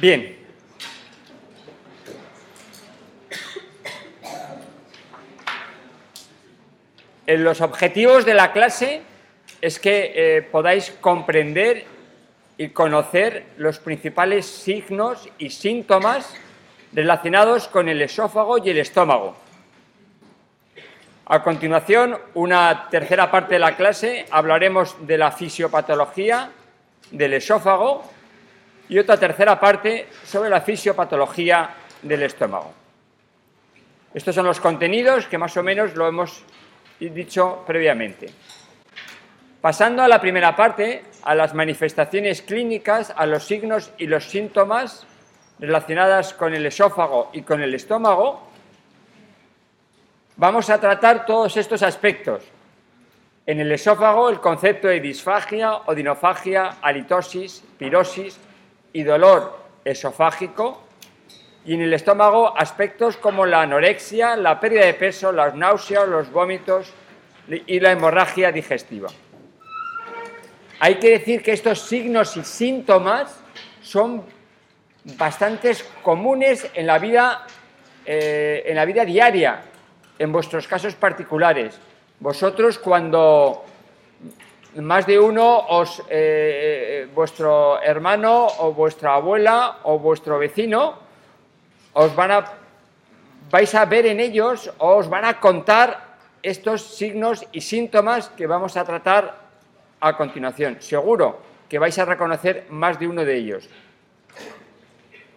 Bien. En los objetivos de la clase es que eh, podáis comprender y conocer los principales signos y síntomas relacionados con el esófago y el estómago. A continuación, una tercera parte de la clase, hablaremos de la fisiopatología del esófago y otra tercera parte sobre la fisiopatología del estómago. Estos son los contenidos que más o menos lo hemos dicho previamente. Pasando a la primera parte, a las manifestaciones clínicas, a los signos y los síntomas relacionadas con el esófago y con el estómago, vamos a tratar todos estos aspectos. En el esófago, el concepto de disfagia, odinofagia, halitosis, pirosis, y dolor esofágico, y en el estómago aspectos como la anorexia, la pérdida de peso, las náuseas, los vómitos y la hemorragia digestiva. Hay que decir que estos signos y síntomas son bastante comunes en la vida, eh, en la vida diaria, en vuestros casos particulares. Vosotros cuando más de uno os, eh, eh, vuestro hermano o vuestra abuela o vuestro vecino os van a, vais a ver en ellos o os van a contar estos signos y síntomas que vamos a tratar a continuación. Seguro que vais a reconocer más de uno de ellos.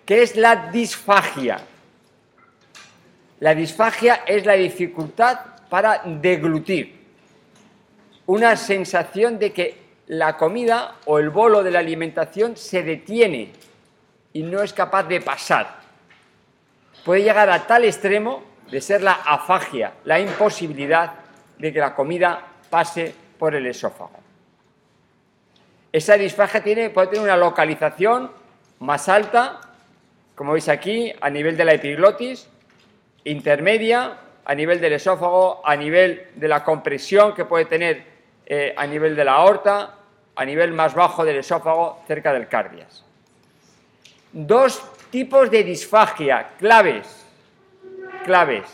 ¿Qué es la disfagia? La disfagia es la dificultad para deglutir una sensación de que la comida o el bolo de la alimentación se detiene y no es capaz de pasar. Puede llegar a tal extremo de ser la afagia, la imposibilidad de que la comida pase por el esófago. Esa disfagia tiene, puede tener una localización más alta, como veis aquí, a nivel de la epiglotis, intermedia, a nivel del esófago, a nivel de la compresión que puede tener eh, a nivel de la aorta, a nivel más bajo del esófago, cerca del cardias. Dos tipos de disfagia claves, claves.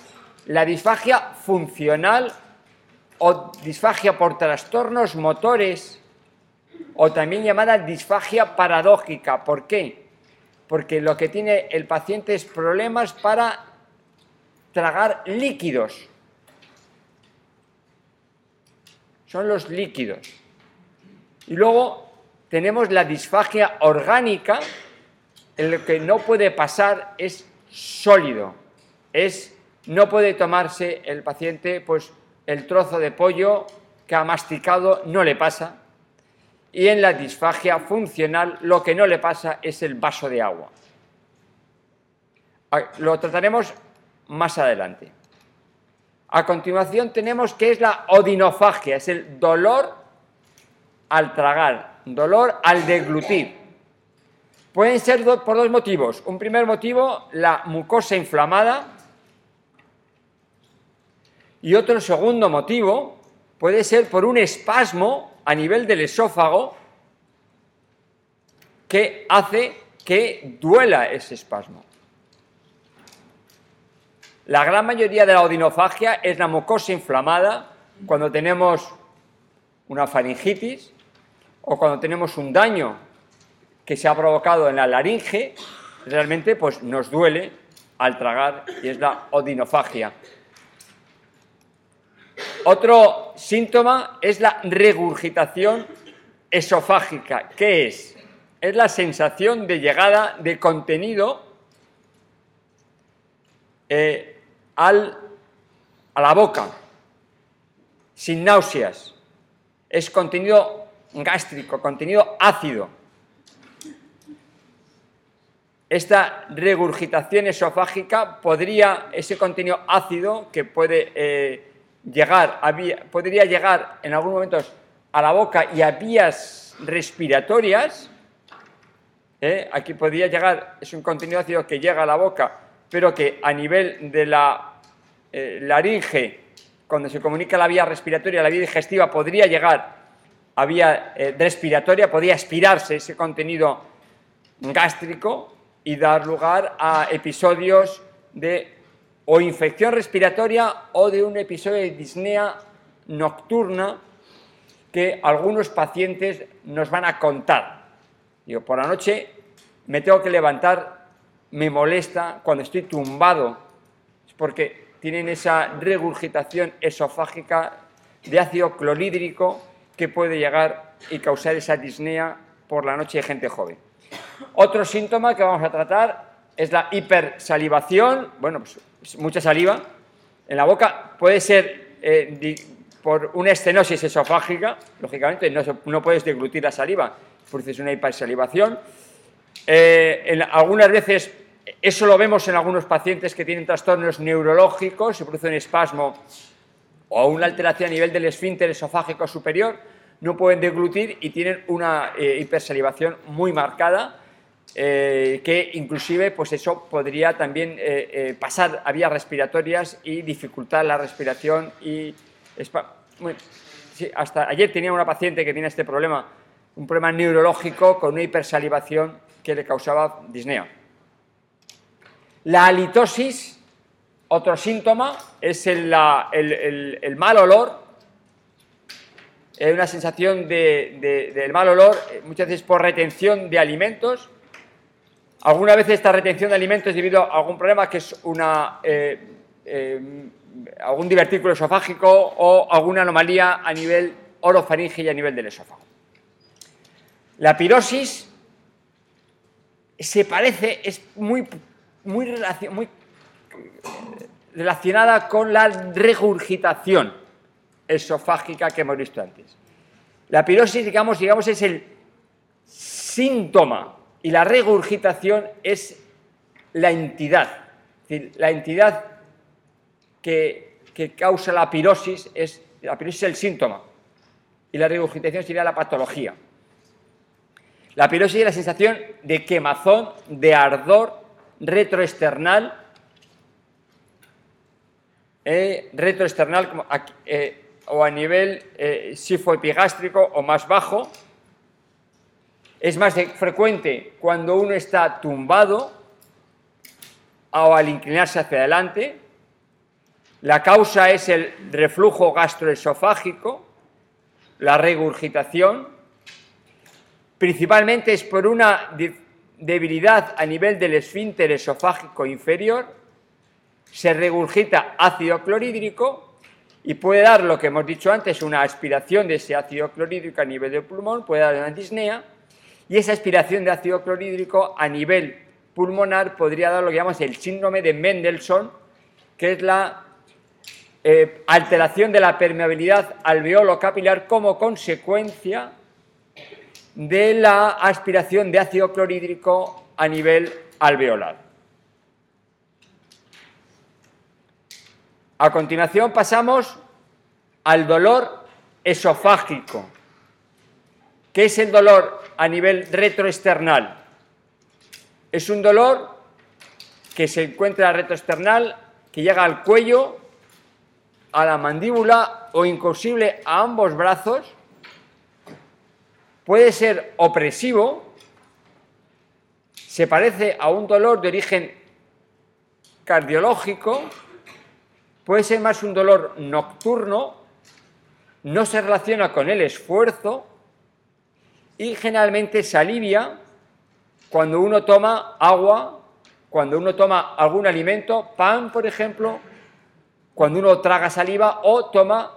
La disfagia funcional o disfagia por trastornos motores o también llamada disfagia paradójica. ¿Por qué? Porque lo que tiene el paciente es problemas para tragar líquidos. Son los líquidos. Y luego tenemos la disfagia orgánica, en lo que no puede pasar es sólido, es no puede tomarse el paciente pues el trozo de pollo que ha masticado no le pasa y en la disfagia funcional lo que no le pasa es el vaso de agua. Ah, lo trataremos más adelante. A continuación tenemos que es la odinofagia, es el dolor al tragar, dolor al deglutir. Pueden ser por dos motivos. Un primer motivo, la mucosa inflamada. Y otro segundo motivo puede ser por un espasmo a nivel del esófago que hace que duela ese espasmo. La gran mayoría de la odinofagia es la mucosa inflamada cuando tenemos una faringitis o cuando tenemos un daño que se ha provocado en la laringe, realmente pues nos duele al tragar y es la odinofagia. Otro síntoma es la regurgitación esofágica. ¿Qué es? Es la sensación de llegada de contenido eh, a la boca, sin náuseas. Es contenido gástrico, contenido ácido. Esta regurgitación esofágica podría, ese contenido ácido que puede eh, llegar, podría llegar en algunos momentos a la boca y a vías respiratorias, ¿eh? aquí podría llegar, es un contenido ácido que llega a la boca, pero que a nivel de la eh, laringe, cuando se comunica la vía respiratoria, la vía digestiva, podría llegar a vía eh, respiratoria, podría aspirarse ese contenido gástrico y dar lugar a episodios de o infección respiratoria o de un episodio de disnea nocturna que algunos pacientes nos van a contar. Digo, por la noche me tengo que levantar, me molesta cuando estoy tumbado, es porque tienen esa regurgitación esofágica de ácido clorhídrico que puede llegar y causar esa disnea por la noche de gente joven. Otro síntoma que vamos a tratar es la hipersalivación, bueno, pues mucha saliva en la boca, puede ser eh, por una estenosis esofágica, lógicamente no, puedes deglutir la saliva, produces una hipersalivación. Eh, algunas veces, eso lo vemos en algunos pacientes que tienen trastornos neurológicos, se produce un espasmo o una alteración a nivel del esfínter esofágico superior, no pueden deglutir y tienen una eh, hipersalivación muy marcada, eh, que inclusive pues eso podría también pasar a vías respiratorias y dificultar la respiración y hasta ayer tenía una paciente que tiene este problema, un problema neurológico con una hipersalivación que le causaba disnea. La halitosis, otro síntoma, es el, mal olor, es una sensación de, del mal olor, eh, muchas veces por retención de alimentos. Alguna vez esta retención de alimentos es debido a algún problema que es una eh, eh, algún divertículo esofágico o alguna anomalía a nivel orofaringe y a nivel del esófago. La pirosis se parece, es muy, muy, muy relacionada con la regurgitación esofágica que hemos visto antes. La pirosis, digamos, digamos, es el síntoma y la regurgitación es la entidad. Es decir, la entidad que, causa la pirosis es, la pirosis es el síntoma y la regurgitación sería la patología. La pirosis es la sensación de quemazón, de ardor retroesternal, eh, retroesternal eh, o a nivel eh, sifoepigástrico o más bajo. Es más frecuente cuando uno está tumbado o al inclinarse hacia adelante, la causa es el reflujo gastroesofágico, la regurgitación. Principalmente es por una debilidad a nivel del esfínter esofágico inferior. Se regurgita ácido clorhídrico y puede dar lo que hemos dicho antes, una aspiración de ese ácido clorhídrico a nivel del pulmón, puede dar una disnea. Y esa aspiración de ácido clorhídrico a nivel pulmonar podría dar lo que llamamos el síndrome de Mendelssohn, que es la eh, alteración de la permeabilidad alveolo capilar como consecuencia de la aspiración de ácido clorhídrico a nivel alveolar. A continuación pasamos al dolor esofágico, que es el dolor a nivel retroesternal. Es un dolor que se encuentra retroesternal, que llega al cuello a la mandíbula o incursible a ambos brazos, puede ser opresivo, se parece a un dolor de origen cardiológico, puede ser más un dolor nocturno, no se relaciona con el esfuerzo y generalmente se alivia cuando uno toma agua, cuando uno toma algún alimento, pan por ejemplo, cuando uno traga saliva o toma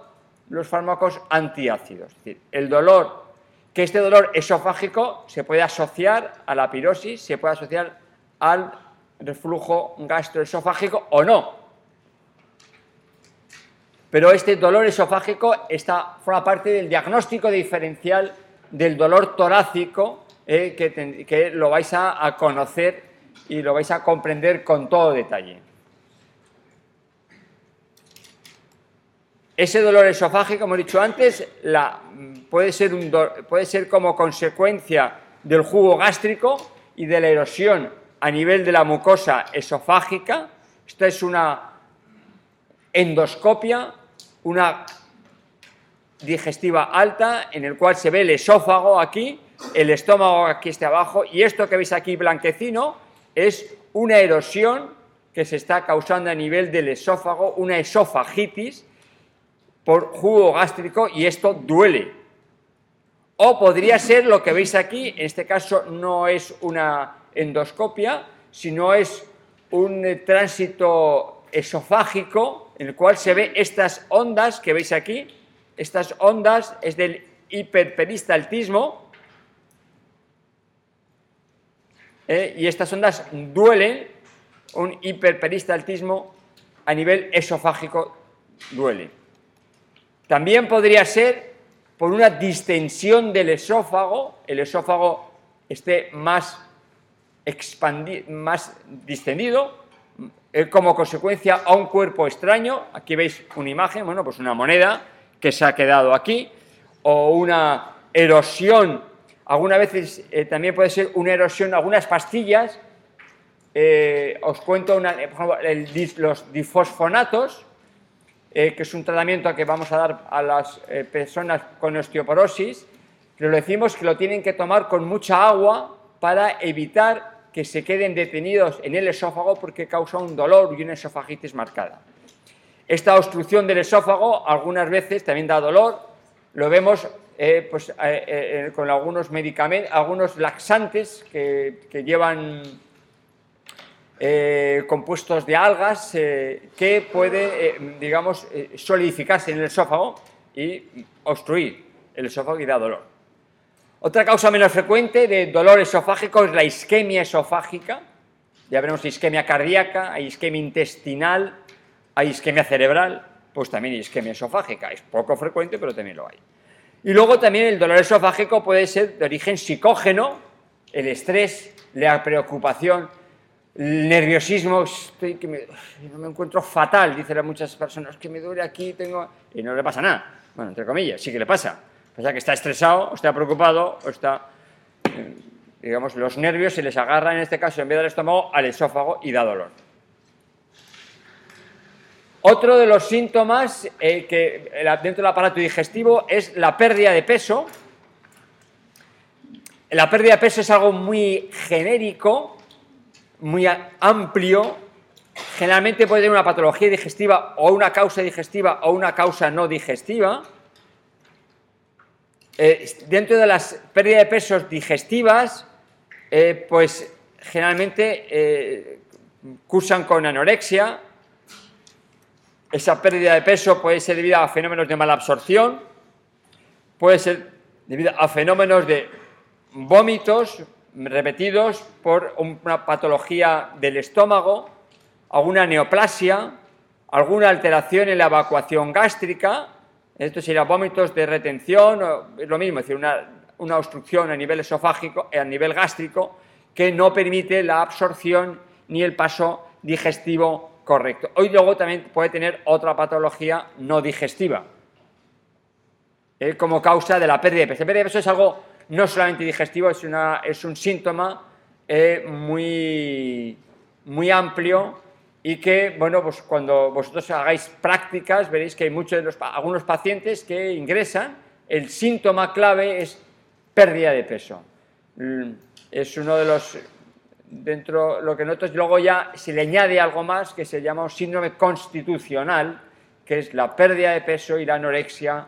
los fármacos antiácidos. Es decir, el dolor, que este dolor esofágico se puede asociar a la pirosis, se puede asociar al reflujo gastroesofágico o no. Pero este dolor esofágico está, forma parte del diagnóstico diferencial del dolor torácico eh, que, que, lo vais a conocer y lo vais a comprender con todo detalle. Ese dolor esofágico, como he dicho antes, puede, ser puede ser como consecuencia del jugo gástrico y de la erosión a nivel de la mucosa esofágica. Esta es una endoscopia, una digestiva alta, en el cual se ve el esófago aquí, el estómago aquí está abajo, y esto que veis aquí blanquecino es una erosión que se está causando a nivel del esófago, una esofagitis por jugo gástrico y esto duele. O podría ser lo que veis aquí, en este caso no es una endoscopia, sino es un tránsito esofágico en el cual se ve estas ondas que veis aquí, estas ondas es del hiperperistaltismo ¿eh? y estas ondas duelen, un hiperperistaltismo a nivel esofágico duele. También podría ser por una distensión del esófago, el esófago esté más, distendido, eh, como consecuencia a un cuerpo extraño. Aquí veis una imagen, bueno, pues una moneda que se ha quedado aquí, o una erosión, algunas veces eh, también puede ser una erosión, algunas pastillas, eh, os cuento una, por ejemplo, los difosfonatos, que es un tratamiento que vamos a dar a las personas con osteoporosis, pero decimos que lo tienen que tomar con mucha agua para evitar que se queden detenidos en el esófago porque causa un dolor y una esofagitis marcada. Esta obstrucción del esófago algunas veces también da dolor, lo vemos eh, pues, eh, eh, con algunos medicamentos, algunos laxantes que, llevan compuestos de algas que puede, digamos, solidificarse en el esófago y obstruir el esófago y da dolor. Otra causa menos frecuente de dolor esofágico es la isquemia esofágica. Ya veremos isquemia cardíaca, hay isquemia intestinal, hay isquemia cerebral, pues también hay isquemia esofágica. Es poco frecuente, pero también lo hay. Y luego también el dolor esofágico puede ser de origen psicógeno, el estrés, la preocupación, el nerviosismo, estoy que me, me encuentro fatal, dicen a muchas personas, que me duele aquí, tengo... y no le pasa nada. Bueno, entre comillas, sí que le pasa sea que está estresado, o está preocupado, o está, eh, digamos, los nervios se les agarra en este caso en vez del estómago al esófago y da dolor. Otro de los síntomas que dentro del aparato digestivo es la pérdida de peso. La pérdida de peso es algo muy genérico, muy amplio. Generalmente puede tener una patología digestiva o una causa digestiva o una causa no digestiva. Eh, dentro de las pérdidas de pesos digestivas, eh, pues generalmente eh, cursan con anorexia. Esa pérdida de peso puede ser debida a fenómenos de mala absorción, puede ser debido a fenómenos de vómitos repetidos por una patología del estómago, alguna neoplasia, alguna alteración en la evacuación gástrica, esto sería vómitos de retención, es lo mismo, es decir, una, obstrucción a nivel esofágico, eh, a nivel gástrico, que no permite la absorción ni el paso digestivo correcto. Hoy luego también puede tener otra patología no digestiva, como causa de la pérdida de peso. La pérdida de peso es algo no solamente digestivo, es, un síntoma eh, muy, muy amplio y que, bueno, pues cuando vosotros hagáis prácticas veréis que hay muchos de los, algunos pacientes que ingresan, el síntoma clave es pérdida de peso. Mm, es uno de los, dentro lo que nosotros luego ya se le añade algo más que se llama síndrome constitucional, que es la pérdida de peso y la anorexia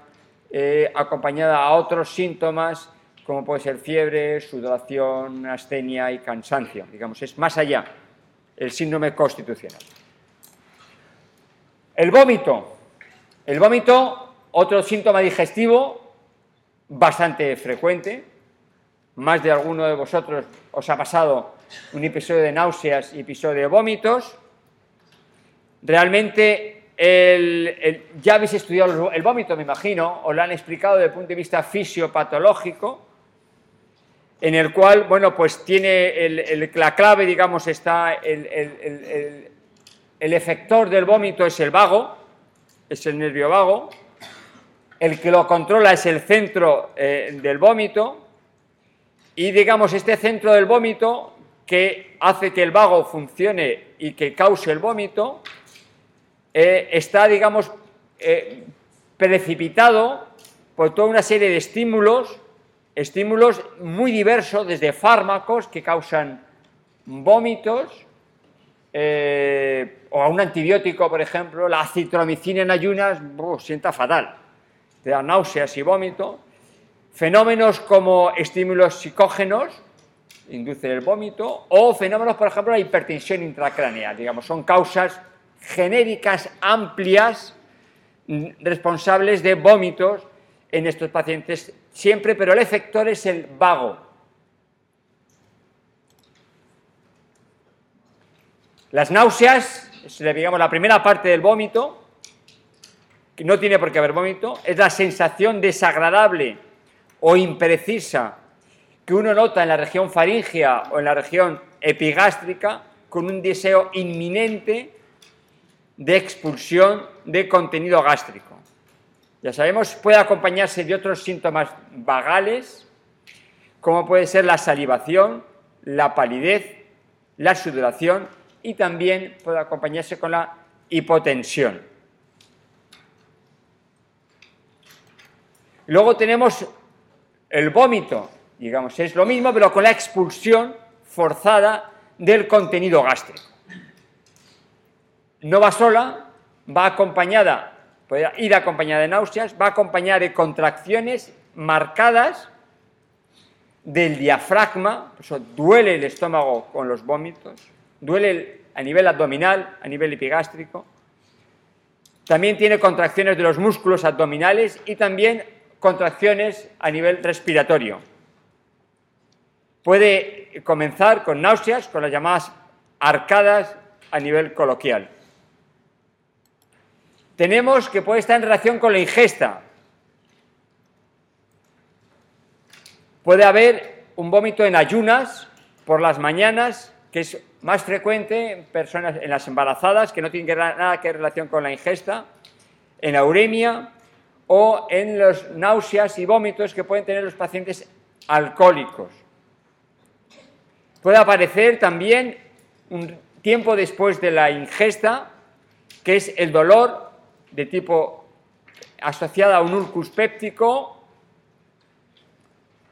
eh, acompañada a otros síntomas como puede ser fiebre, sudoración, astenia y cansancio. Digamos, es más allá el síndrome constitucional. El vómito. El vómito, otro síntoma digestivo bastante frecuente. Más de alguno de vosotros os ha pasado un episodio de náuseas y episodio de vómitos. Realmente ya habéis estudiado el vómito, me imagino, os lo han explicado desde el punto de vista fisiopatológico en el cual, bueno, pues tiene la clave, digamos, está el, efector del vómito es el vago, es el nervio vago, el que lo controla es el centro eh, del vómito. Y, digamos, este centro del vómito que hace que el vago funcione y que cause el vómito, eh, está, digamos, eh, precipitado por toda una serie de estímulos estímulos muy diversos, desde fármacos que causan vómitos eh, o a un antibiótico, por ejemplo, la citromicina en ayunas, sienta fatal, te da náuseas y vómito. Fenómenos como estímulos psicógenos, inducen el vómito, o fenómenos, por ejemplo, la hipertensión intracraneal, digamos, son causas genéricas amplias mm, responsables de vómitos en estos pacientes siempre, pero el efector es el vago. Las náuseas, digamos la primera parte del vómito, que no tiene por qué haber vómito, es la sensación desagradable o imprecisa que uno nota en la región faríngea o en la región epigástrica con un deseo inminente de expulsión de contenido gástrico. Ya sabemos, puede acompañarse de otros síntomas vagales, como puede ser la salivación, la palidez, la sudoración y también puede acompañarse con la hipotensión. Luego tenemos el vómito, digamos, es lo mismo, pero con la expulsión forzada del contenido gástrico. No va sola, va acompañada, puede ir acompañada de náuseas, va acompañada de contracciones marcadas del diafragma, eso duele el estómago con los vómitos, duele a nivel abdominal, a nivel epigástrico. También tiene contracciones de los músculos abdominales y también contracciones a nivel respiratorio. Puede comenzar con náuseas, con las llamadas arcadas a nivel coloquial. Tenemos que puede estar en relación con la ingesta. Puede haber un vómito en ayunas por las mañanas, que es más frecuente en personas en las embarazadas que no tienen nada que relación con la ingesta, en la uremia o en los náuseas y vómitos que pueden tener los pacientes alcohólicos. Puede aparecer también un tiempo después de la ingesta, que es el dolor de tipo asociado a un ulcus péptico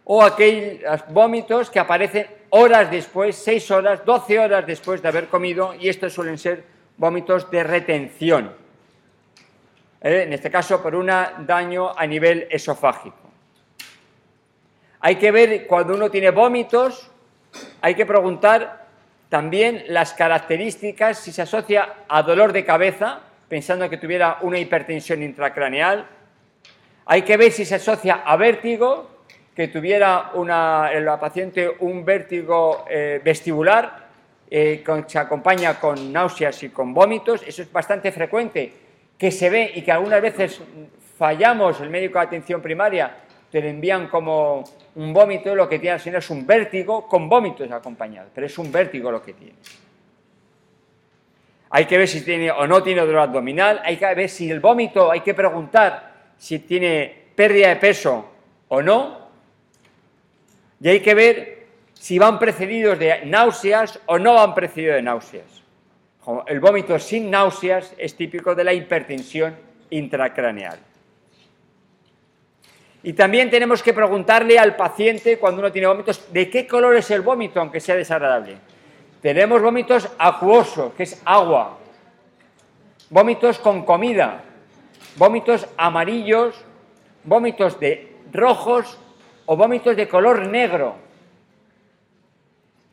o aquellos vómitos que aparecen horas después, 6 horas, 12 horas después de haber comido y estos suelen ser vómitos de retención. ¿eh? En este caso por un daño a nivel esofágico. Hay que ver cuando uno tiene vómitos hay que preguntar también las características, si se asocia a dolor de cabeza, pensando que tuviera una hipertensión intracraneal. Hay que ver si se asocia a vértigo, que tuviera una, la paciente un vértigo eh, vestibular, eh, se acompaña con náuseas y con vómitos. Eso es bastante frecuente, que se ve y que algunas veces fallamos, el médico de atención primaria, te lo envían como un vómito, lo que tiene al es un vértigo con vómitos acompañados, pero es un vértigo lo que tiene. Hay que ver si tiene o no tiene dolor abdominal, hay que ver si el vómito, hay que preguntar si tiene pérdida de peso o no, y hay que ver si van precedidos de náuseas o no van precedidos de náuseas. El vómito sin náuseas es típico de la hipertensión intracraneal. Y también tenemos que preguntarle al paciente cuando uno tiene vómitos de qué color es el vómito, aunque sea desagradable. Tenemos vómitos acuosos, que es agua. Vómitos con comida. Vómitos amarillos. Vómitos de rojos o vómitos de color negro.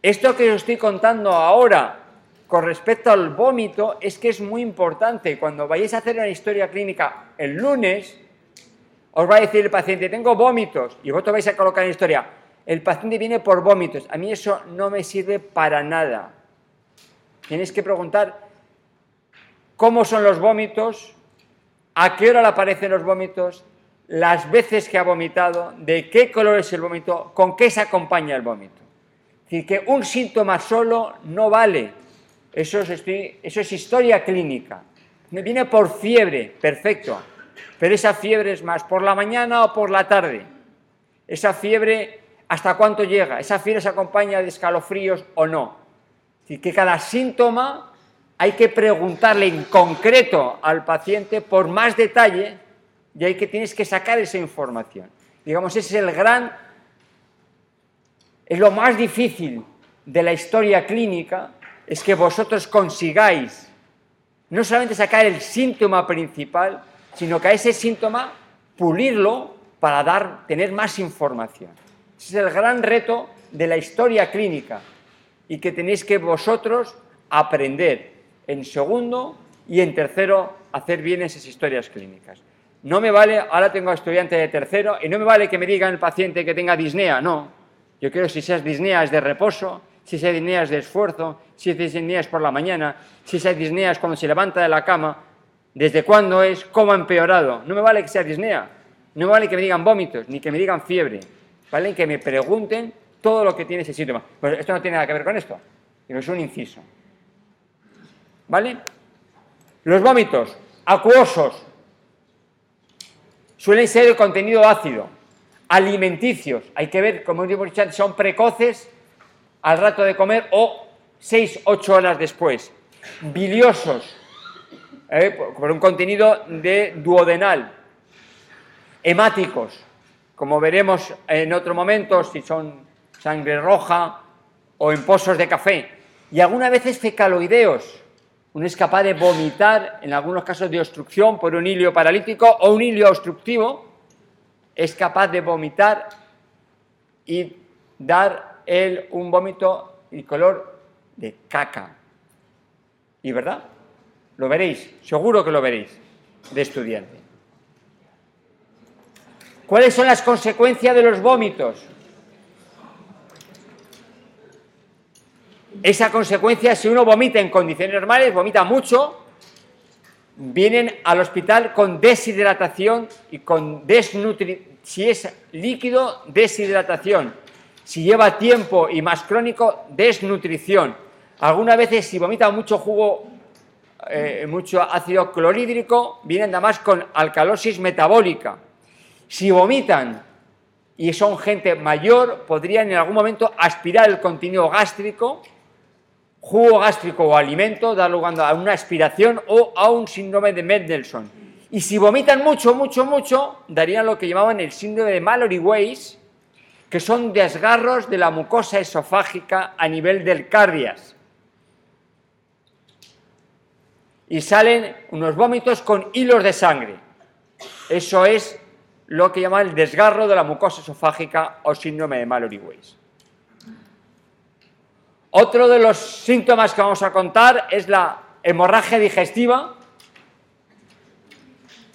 Esto que os estoy contando ahora con respecto al vómito es que es muy importante. Cuando vayáis a hacer una historia clínica el lunes, os va a decir el paciente, tengo vómitos, y vosotros vais a colocar en la historia, el paciente viene por vómitos. A mí eso no me sirve para nada. Tienes que preguntar cómo son los vómitos, a qué hora le aparecen los vómitos, las veces que ha vomitado, de qué color es el vómito, con qué se acompaña el vómito. Es decir, que un síntoma solo no vale. Eso es, eso es historia clínica. Me viene por fiebre, perfecto. Pero esa fiebre es más por la mañana o por la tarde. Esa fiebre, ¿hasta cuánto llega? Esa fiebre se acompaña de escalofríos o no. Es decir, que cada síntoma hay que preguntarle en concreto al paciente por más detalle y hay que tienes que sacar esa información. Digamos, ese es el gran, es lo más difícil de la historia clínica es que vosotros consigáis no solamente sacar el síntoma principal, sino que a ese síntoma pulirlo para dar, tener más información. Ese es el gran reto de la historia clínica y que tenéis que vosotros aprender en segundo y en tercero hacer bien esas historias clínicas. No me vale, ahora tengo estudiante de tercero y no me vale que me diga el paciente que tenga disnea, no. Yo quiero si esas disnea es de reposo, si esa disnea es de esfuerzo, si esa disnea es por la mañana, si esa disnea es cuando se levanta de la cama, desde cuándo es, cómo ha empeorado. No me vale que sea disnea, no me vale que me digan vómitos, ni que me digan fiebre. Vale que me pregunten todo lo que tiene ese síntoma. Pues esto no tiene nada que ver con esto, es un inciso. ¿Vale? Los vómitos acuosos suelen ser de contenido ácido, alimenticios. Hay que ver, como antes, son precoces al rato de comer o 6-8 horas después. Biliosos, ¿eh? por un contenido de duodenal. Hemáticos, como veremos en otro momento, si son sangre roja o en pozos de café. Y algunas veces fecaloideos. Uno es capaz de vomitar, en algunos casos de obstrucción por un hilio paralítico o un hilio obstructivo, es capaz de vomitar y dar él un vómito y color de caca. ¿Y verdad? Lo veréis, seguro que lo veréis, de estudiante. ¿Cuáles son las consecuencias de los vómitos? Esa consecuencia, si uno vomita en condiciones normales, vomita mucho, vienen al hospital con deshidratación y con desnutrición. Si es líquido, deshidratación. Si lleva tiempo y más crónico, desnutrición. Algunas veces, si vomita mucho jugo, eh, mucho ácido clorhídrico, vienen además con alcalosis metabólica si vomitan y son gente mayor, podrían en algún momento aspirar el contenido gástrico, jugo gástrico o alimento, dar lugar a una aspiración o a un síndrome de Mendelssohn. Y si vomitan mucho, mucho, mucho, darían lo que llamaban el síndrome de Mallory-Weiss, que son desgarros de la mucosa esofágica a nivel del cardias. Y salen unos vómitos con hilos de sangre. Eso es lo que llama el desgarro de la mucosa esofágica o síndrome de Mallory-Weiss. Otro de los síntomas que vamos a contar es la hemorragia digestiva.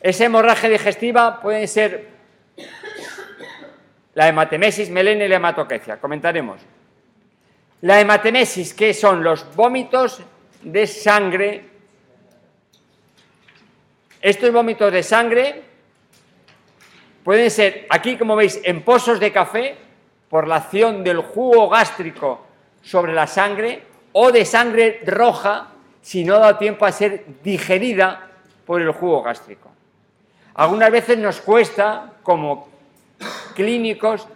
Esa hemorragia digestiva puede ser la hematemesis, melena y la hematoquecia. Comentaremos. La hematemesis, que son los vómitos de sangre. Estos vómitos de sangre Pueden ser, aquí como veis, en pozos de café, por la acción del jugo gástrico sobre la sangre, o de sangre roja, si no da tiempo a ser digerida por el jugo gástrico. Algunas veces nos cuesta, como clínicos,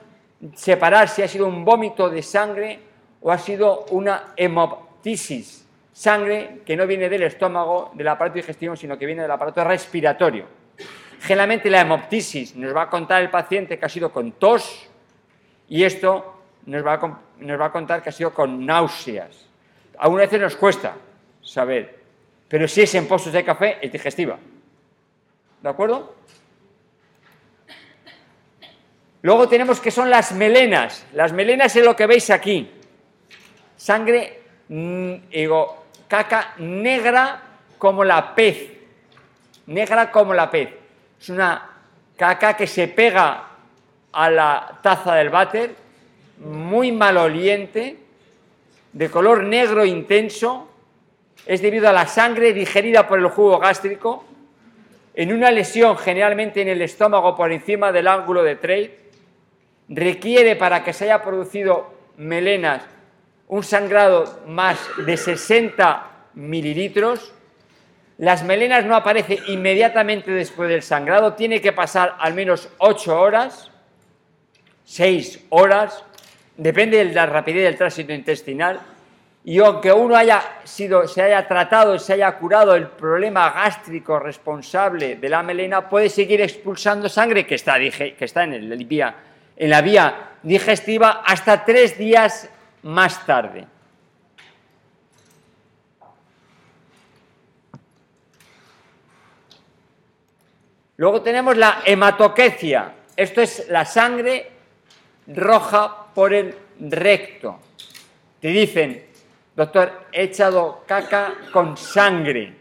separar si ha sido un vómito de sangre o ha sido una hemoptisis, sangre que no viene del estómago, del aparato digestivo, sino que viene del aparato respiratorio. Generalmente la hemoptisis nos va a contar el paciente que ha sido con tos y esto nos va a, contar que ha sido con náuseas. Algunas veces nos cuesta saber, pero si es en pozos de café, es digestiva. ¿De acuerdo? Luego tenemos que son las melenas. Las melenas es lo que veis aquí. Sangre, mm, digo, caca negra como la pez. Negra como la pez. Es una caca que se pega a la taza del váter, muy maloliente, de color negro intenso, es debido a la sangre digerida por el jugo gástrico, en una lesión generalmente en el estómago por encima del ángulo de Trade, requiere para que se haya producido melenas un sangrado más de 60 mililitros, las melenas no aparecen inmediatamente después del sangrado, tiene que pasar al menos 8 horas, 6 horas, depende de la rapidez del tránsito intestinal. Y aunque uno haya sido, se haya tratado se haya curado el problema gástrico responsable de la melena, puede seguir expulsando sangre que está, que está en, el, en la vía digestiva hasta tres días más tarde. Luego tenemos la hematoquecia. Esto es la sangre roja por el recto. Te dicen, doctor, he echado caca con sangre.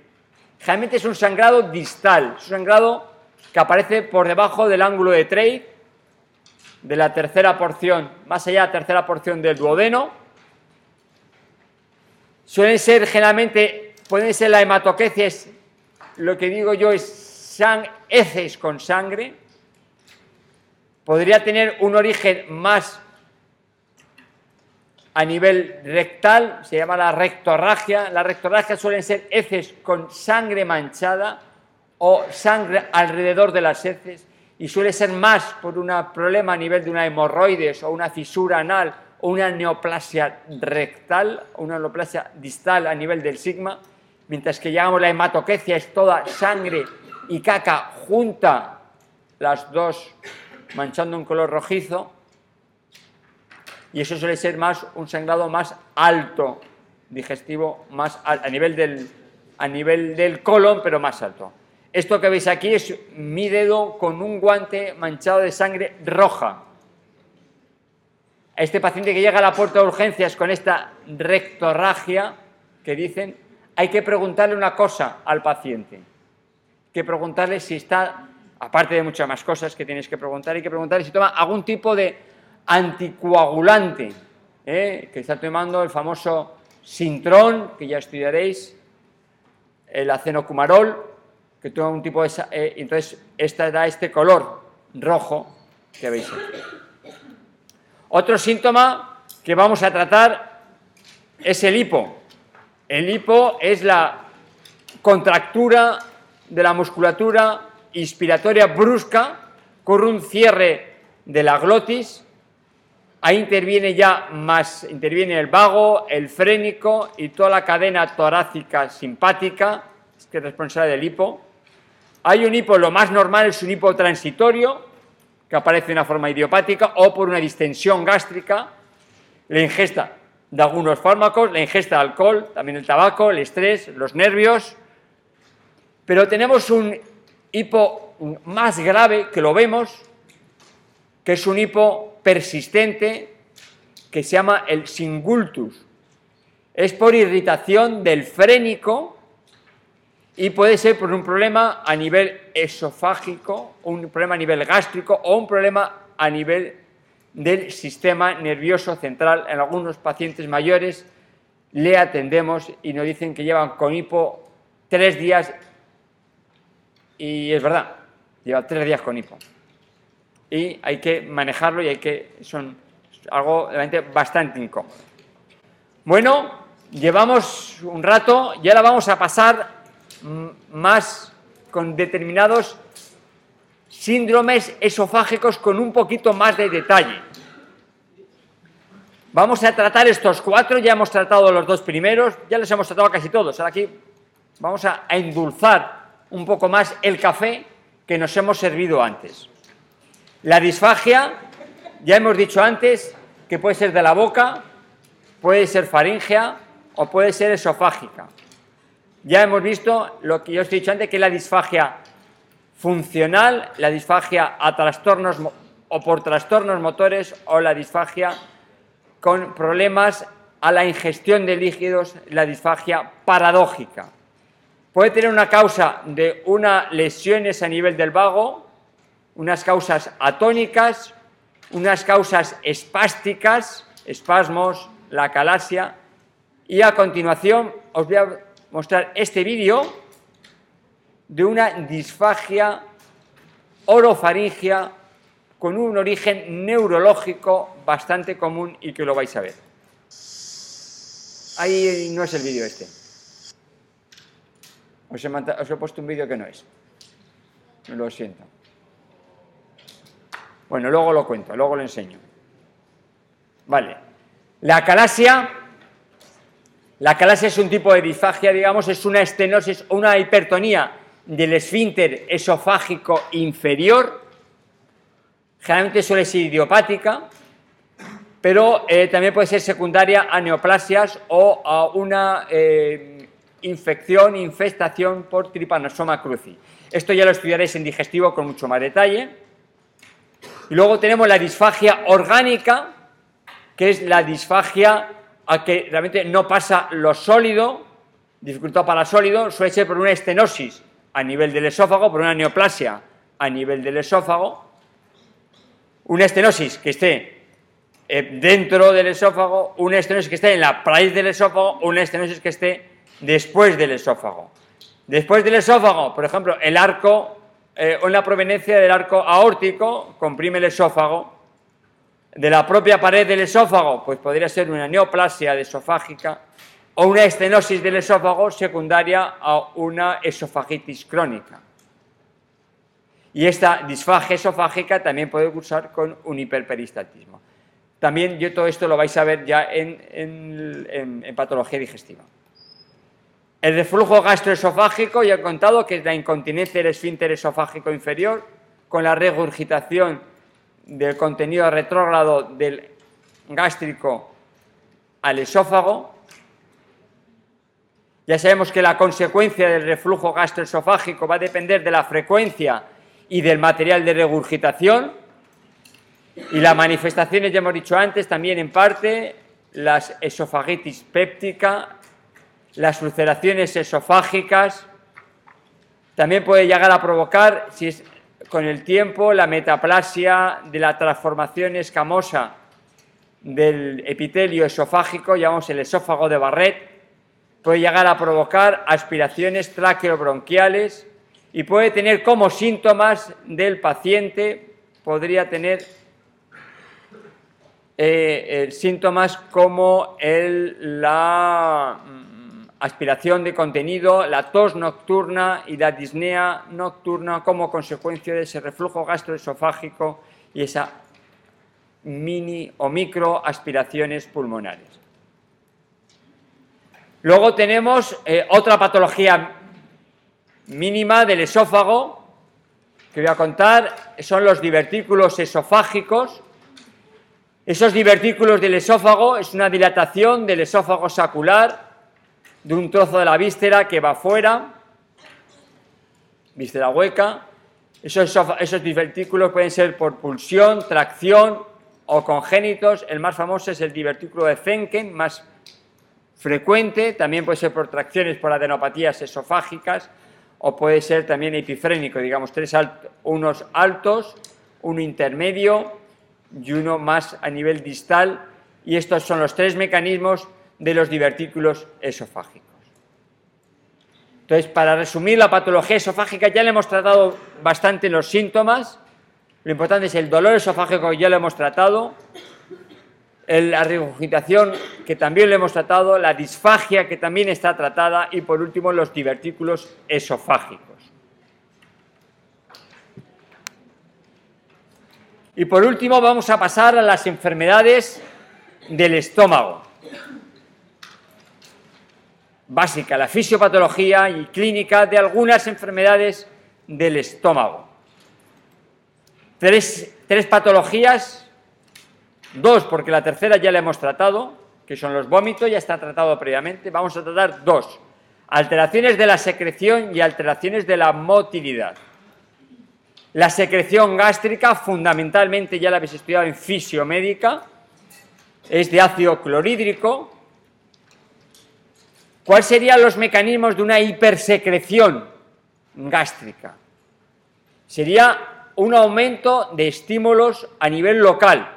Generalmente es un sangrado distal, es un sangrado que aparece por debajo del ángulo de Trey, de la tercera porción, más allá de la tercera porción del duodeno. Suelen ser generalmente, pueden ser la hematoquecia, es lo que digo yo es heces con sangre, podría tener un origen más a nivel rectal, se llama la rectorragia. La rectorragia suelen ser heces con sangre manchada o sangre alrededor de las heces y suele ser más por un problema a nivel de una hemorroides o una fisura anal o una neoplasia rectal o una neoplasia distal a nivel del sigma, mientras que llamamos la hematoquecia es toda sangre y caca junta las dos manchando un color rojizo y eso suele ser más un sangrado más alto digestivo más a nivel del a nivel del colon pero más alto. Esto que veis aquí es mi dedo con un guante manchado de sangre roja. Este paciente que llega a la puerta de urgencias con esta rectorragia que dicen hay que preguntarle una cosa al paciente que preguntarle si está, aparte de muchas más cosas que tienes que preguntar, hay que preguntarle si toma algún tipo de anticoagulante, ¿eh? que está tomando el famoso Sintrón, que ya estudiaréis, el acenocumarol, que toma un tipo de... Eh, entonces, esta da este color rojo que veis aquí. Otro síntoma que vamos a tratar es el hipo. El hipo es la contractura de la musculatura inspiratoria brusca con un cierre de la glotis. Ahí interviene ya más, interviene el vago, el frénico y toda la cadena torácica simpática, que es responsable del hipo. Hay un hipo, lo más normal es un hipo transitorio, que aparece de una forma idiopática o por una distensión gástrica, la ingesta de algunos fármacos, la ingesta de alcohol, también el tabaco, el estrés, los nervios, pero tenemos un hipo más grave que lo vemos, que es un hipo persistente que se llama el singultus. Es por irritación del frénico y puede ser por un problema a nivel esofágico, un problema a nivel gástrico o un problema a nivel del sistema nervioso central. En algunos pacientes mayores le atendemos y nos dicen que llevan con hipo tres días y es verdad, lleva tres días con hipo. Y hay que manejarlo y hay que. son algo realmente bastante incómodo. Bueno, llevamos un rato y ahora vamos a pasar más con determinados síndromes esofágicos con un poquito más de detalle. Vamos a tratar estos cuatro, ya hemos tratado los dos primeros, ya les hemos tratado casi todos. Ahora aquí vamos a endulzar un poco más el café que nos hemos servido antes. La disfagia, ya hemos dicho antes, que puede ser de la boca, puede ser faringea o puede ser esofágica. Ya hemos visto lo que yo os he dicho antes, que es la disfagia funcional, la disfagia a trastornos o por trastornos motores o la disfagia con problemas a la ingestión de líquidos, la disfagia paradójica puede tener una causa de unas lesiones a nivel del vago, unas causas atónicas, unas causas espásticas, espasmos, la calasia, y a continuación os voy a mostrar este vídeo de una disfagia orofaringia con un origen neurológico bastante común y que lo vais a ver. Ahí no es el vídeo este. Os he, puesto un vídeo que no es. Lo siento. Bueno, luego lo cuento, luego lo enseño. Vale. La calasia, la calasia es un tipo de disfagia, digamos, es una estenosis o una hipertonía del esfínter esofágico inferior. Generalmente suele ser idiopática. pero eh, también puede ser secundaria a neoplasias o a una eh, infección, infestación por Trypanosoma cruzi. Esto ya lo estudiaréis en digestivo con mucho más detalle. Y luego tenemos la disfagia orgánica, que es la disfagia a que realmente no pasa lo sólido, dificultad para sólido, suele ser por una estenosis a nivel del esófago, por una neoplasia a nivel del esófago, una estenosis que esté eh, dentro del esófago, una estenosis que esté en la raíz del esófago, una estenosis que esté después del esófago. Después del esófago, por ejemplo, el arco eh, o la proveniencia del arco aórtico comprime el esófago. De la propia pared del esófago, pues podría ser una neoplasia esofágica o una estenosis del esófago secundaria a una esofagitis crónica. Y esta disfagia esofágica también puede cursar con un hiperperistatismo. También yo todo esto lo vais a ver ya en patología digestiva. El reflujo gastroesofágico, ya he contado que es la incontinencia del esfínter esofágico inferior, con la regurgitación del contenido retrógrado del gástrico al esófago. Ya sabemos que la consecuencia del reflujo gastroesofágico va a depender de la frecuencia y del material de regurgitación. Y las manifestaciones, ya hemos dicho antes, también en parte las esofagitis péptica las ulceraciones esofágicas, también puede llegar a provocar, si es con el tiempo, la metaplasia de la transformación escamosa del epitelio esofágico, llamamos el esófago de Barrett, puede llegar a provocar aspiraciones traqueobronquiales y puede tener como síntomas del paciente, podría tener eh, síntomas como el, la aspiración de contenido, la tos nocturna y la disnea nocturna como consecuencia de ese reflujo gastroesofágico y esa mini o micro aspiraciones pulmonares. Luego tenemos eh, otra patología mínima del esófago que voy a contar, son los divertículos esofágicos. Esos divertículos del esófago es una dilatación del esófago sacular de un trozo de la víscera que va fuera, víscera hueca. Esos, esos divertículos pueden ser por pulsión, tracción o congénitos. El más famoso es el divertículo de Zenken, más frecuente. También puede ser por tracciones por adenopatías esofágicas o puede ser también epifrénico, digamos, tres unos altos, uno intermedio y uno más a nivel distal. Y estos son los tres mecanismos de los divertículos esofágicos. Entonces, para resumir la patología esofágica, ya le hemos tratado bastante los síntomas. Lo importante es el dolor esofágico, ya lo hemos tratado. La regurgitación, que también lo hemos tratado. La disfagia, que también está tratada. Y por último, los divertículos esofágicos. Y por último, vamos a pasar a las enfermedades del estómago básica, la fisiopatología y clínica de algunas enfermedades del estómago. Tres, patologías, dos porque la tercera ya la hemos tratado, que son los vómitos, ya está tratado previamente, vamos a tratar dos, alteraciones de la secreción y alteraciones de la motilidad. La secreción gástrica, fundamentalmente ya la habéis estudiado en fisiomédica, es de ácido clorhídrico, ¿Cuáles serían los mecanismos de una hipersecreción gástrica? Sería un aumento de estímulos a nivel local.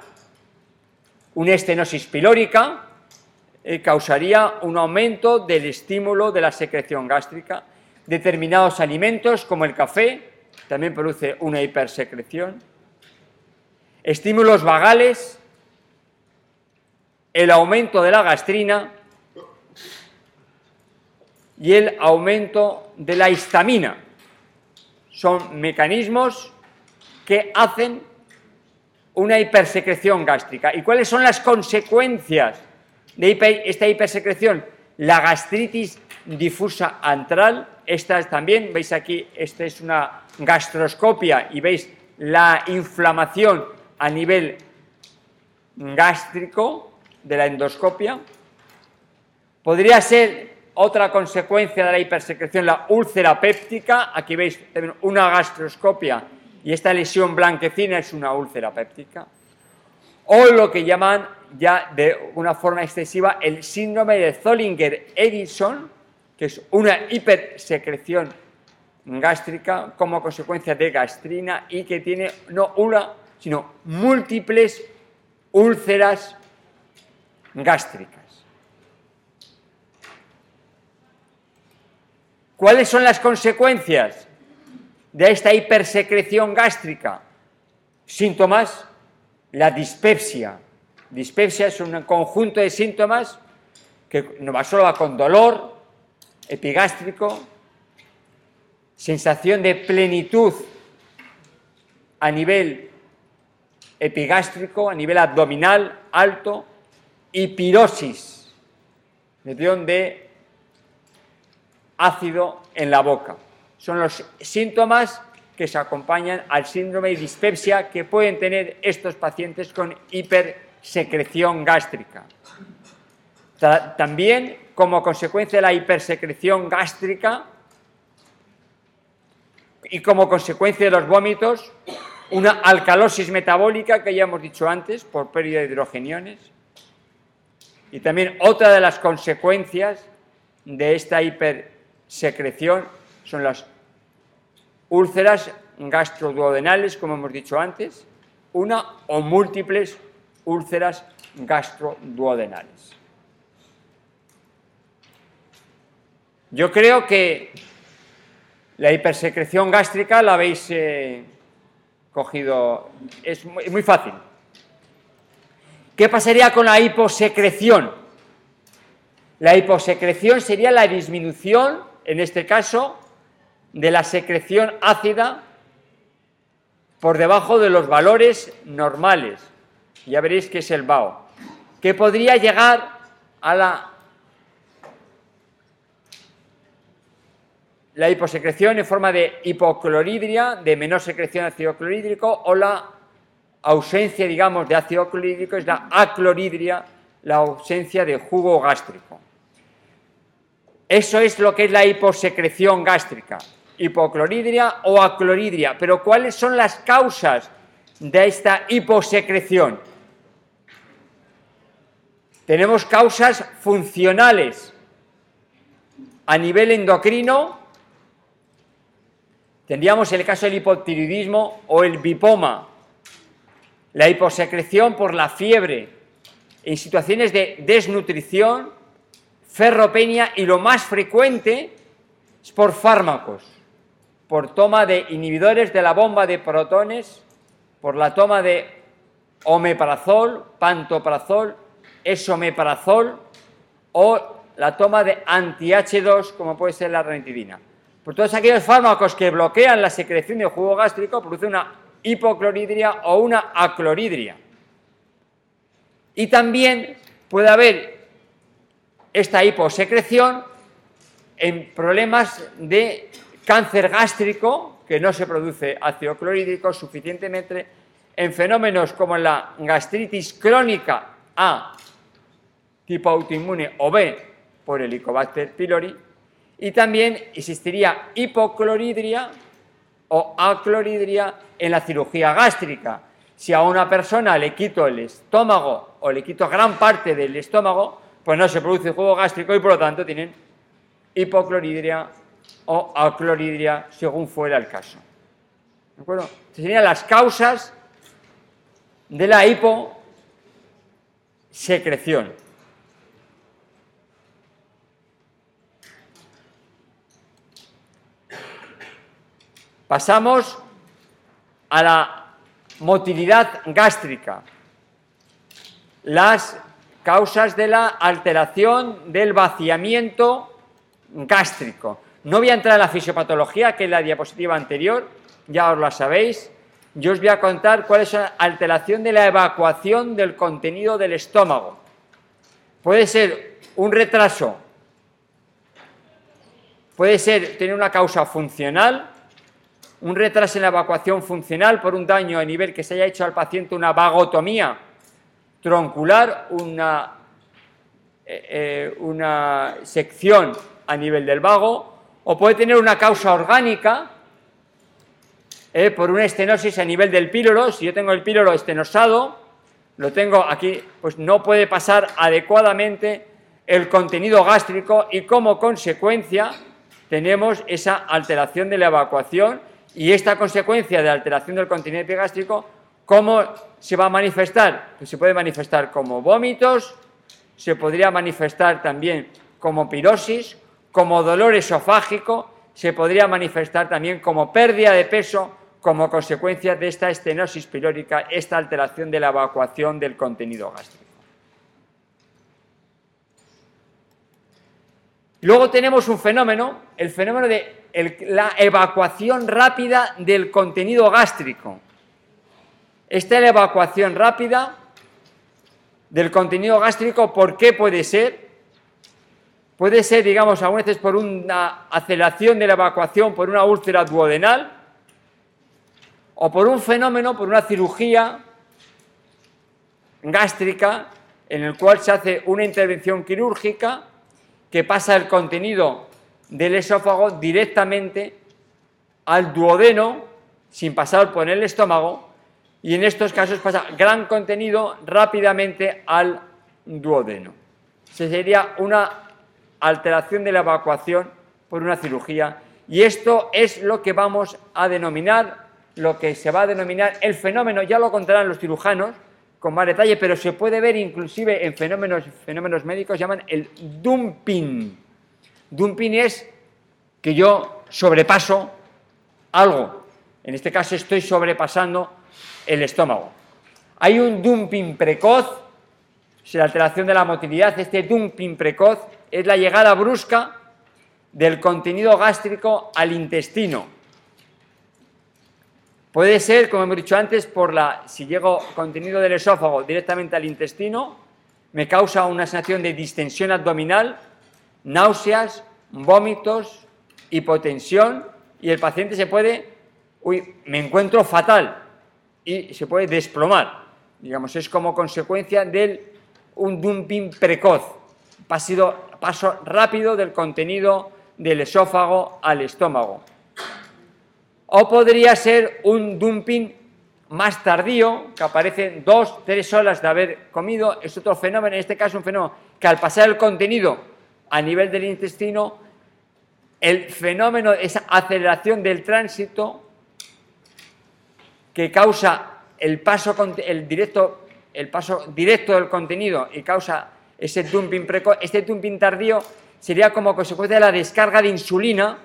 Una estenosis pilórica eh, causaría un aumento del estímulo de la secreción gástrica. Determinados alimentos, como el café, también produce una hipersecreción. Estímulos vagales, el aumento de la gastrina y el aumento de la histamina. Son mecanismos que hacen una hipersecreción gástrica. ¿Y cuáles son las consecuencias de esta hipersecreción? La gastritis difusa antral, esta es también, veis aquí, esta es una gastroscopia y veis la inflamación a nivel gástrico de la endoscopia. Podría ser otra consecuencia de la hipersecreción, la úlcera péptica. Aquí veis una gastroscopia y esta lesión blanquecina es una úlcera péptica. O lo que llaman ya de una forma excesiva el síndrome de Zollinger-Edison, que es una hipersecreción gástrica como consecuencia de gastrina y que tiene no una, sino múltiples úlceras gástricas. ¿Cuáles son las consecuencias de esta hipersecreción gástrica? Síntomas, la dispepsia. Dispepsia es un conjunto de síntomas que no va solo con dolor epigástrico, sensación de plenitud a nivel epigástrico, a nivel abdominal alto, y pirosis, de ácido en la boca. Son los síntomas que se acompañan al síndrome de dispepsia que pueden tener estos pacientes con hipersecreción gástrica. También, como consecuencia de la hipersecreción gástrica, y como consecuencia de los vómitos, una alcalosis metabólica que ya hemos dicho antes por pérdida de hidrogeniones. Y también otra de las consecuencias de esta hipersecreción son las úlceras gastroduodenales, como hemos dicho antes, una o múltiples úlceras gastroduodenales. Yo creo que la hipersecreción gástrica la habéis eh, cogido, es muy, fácil. ¿Qué pasaría con la hiposecreción? La hiposecreción sería la disminución, en este caso, de la secreción ácida por debajo de los valores normales. Ya veréis que es el BAO, que podría llegar a la la hiposecreción en forma de hipocloridria, de menor secreción de ácido clorhídrico, o la ausencia, digamos, de ácido clorhídrico es la acloridria, la ausencia de jugo gástrico. Eso es lo que es la hiposecreción gástrica, hipocloridria o acloridria. Pero ¿cuáles son las causas de esta hiposecreción? Tenemos causas funcionales a nivel endocrino, Tendríamos el caso del hipotiroidismo o el bipoma, la hiposecreción por la fiebre, en situaciones de desnutrición, ferropenia y lo más frecuente es por fármacos, por toma de inhibidores de la bomba de protones, por la toma de omeprazol, pantoprazol, esomeprazol o la toma de anti-H2 como puede ser la ranitidina. Por todos aquellos fármacos que bloquean la secreción del jugo gástrico produce una hipocloridria o una acloridria. Y también puede haber esta hiposecreción en problemas de cáncer gástrico, que no se produce ácido clorhídrico suficientemente, en fenómenos como la gastritis crónica A, tipo autoinmune o B, por el Helicobacter pylori, y también existiría hipocloridria o acloridria en la cirugía gástrica. Si a una persona le quito el estómago o le quito gran parte del estómago, pues no se produce jugo gástrico y por lo tanto tienen hipocloridria o acloridria según fuera el caso. ¿De acuerdo? serían las causas de la hiposecreción. Pasamos a la motilidad gástrica, las causas de la alteración del vaciamiento gástrico. No voy a entrar en la fisiopatología, que es la diapositiva anterior, ya os la sabéis. Yo os voy a contar cuál es la alteración de la evacuación del contenido del estómago. Puede ser un retraso, puede ser tener una causa funcional, un retraso en la evacuación funcional por un daño a nivel que se haya hecho al paciente una vagotomía troncular, una, eh, eh, una sección a nivel del vago, o puede tener una causa orgánica eh, por una estenosis a nivel del píloro. Si yo tengo el píloro estenosado, lo tengo aquí, pues no puede pasar adecuadamente el contenido gástrico y como consecuencia tenemos esa alteración de la evacuación y esta consecuencia de alteración del contenido gástrico, ¿cómo se va a manifestar? Pues se puede manifestar como vómitos, se podría manifestar también como pirosis, como dolor esofágico, se podría manifestar también como pérdida de peso como consecuencia de esta estenosis pilórica, esta alteración de la evacuación del contenido gástrico. Luego tenemos un fenómeno, el fenómeno de la evacuación rápida del contenido gástrico. Esta evacuación rápida del contenido gástrico, ¿por qué puede ser? Puede ser, digamos, a veces por una aceleración de la evacuación por una úlcera duodenal o por un fenómeno, por una cirugía gástrica en el cual se hace una intervención quirúrgica que pasa el contenido del esófago directamente al duodeno sin pasar por el estómago y en estos casos pasa gran contenido rápidamente al duodeno. Se sería una alteración de la evacuación por una cirugía y esto es lo que vamos a denominar, lo que se va a denominar el fenómeno, ya lo contarán los cirujanos con más detalle, pero se puede ver inclusive en fenómenos, fenómenos médicos, llaman el dumping. Dumping es que yo sobrepaso algo. En este caso estoy sobrepasando el estómago. Hay un dumping precoz, es la alteración de la motilidad. Este dumping precoz es la llegada brusca del contenido gástrico al intestino. Puede ser, como hemos dicho antes, por la si llego contenido del esófago directamente al intestino, me causa una sensación de distensión abdominal, náuseas, vómitos, hipotensión y el paciente se puede, uy, me encuentro fatal, y se puede desplomar. Digamos, es como consecuencia de un dumping precoz, paso, paso rápido del contenido del esófago al estómago. O podría ser un dumping más tardío, que aparece dos, tres horas de haber comido. Es otro fenómeno, en este caso un fenómeno que al pasar el contenido a nivel del intestino, el fenómeno, esa aceleración del tránsito que causa el paso, el directo, el paso directo del contenido y causa ese dumping precoz, este dumping tardío sería como consecuencia de la descarga de insulina,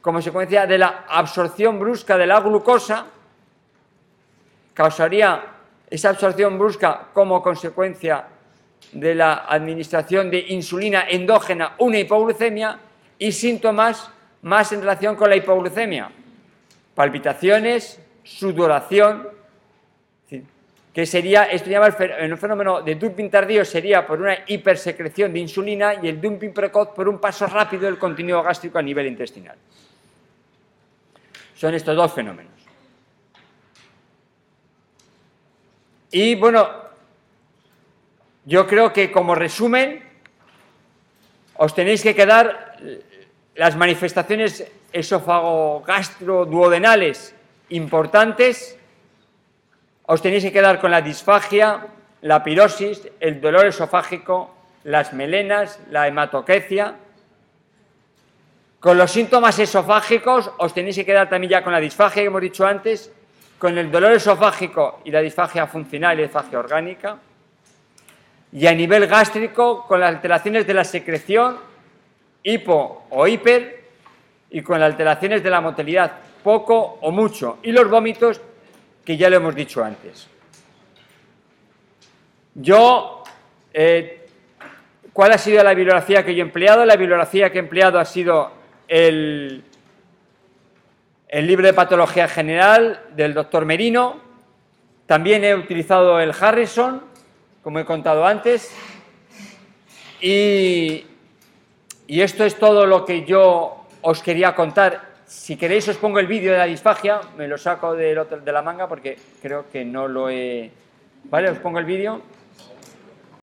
como consecuencia de la absorción brusca de la glucosa, causaría esa absorción brusca como consecuencia de la administración de insulina endógena una hipoglucemia y síntomas más en relación con la hipoglucemia palpitaciones, sudoración, que sería, esto llama el fenómeno de dumping tardío sería por una hipersecreción de insulina y el dumping precoz por un paso rápido del contenido gástrico a nivel intestinal. Son estos dos fenómenos. Y bueno, yo creo que como resumen, os tenéis que quedar las manifestaciones esófago-gastro-duodenales importantes, os tenéis que quedar con la disfagia, la pirosis, el dolor esofágico, las melenas, la hematoquecia. Con los síntomas esofágicos os tenéis que quedar también ya con la disfagia que hemos dicho antes, con el dolor esofágico y la disfagia funcional y la disfagia orgánica. Y a nivel gástrico, con las alteraciones de la secreción, hipo o hiper, y con alteraciones de la motilidad, poco o mucho, y los vómitos, que ya lo hemos dicho antes. Yo, eh, ¿cuál ha sido la bibliografía que yo he empleado? La bibliografía que he empleado ha sido el, el libro de patología general del doctor Merino. También he utilizado el Harrison, como he contado antes. Y, y esto es todo lo que yo os quería contar. Si queréis os pongo el vídeo de la disfagia, me lo saco de, de la manga porque creo que no lo he, ¿Vale? Os pongo el vídeo.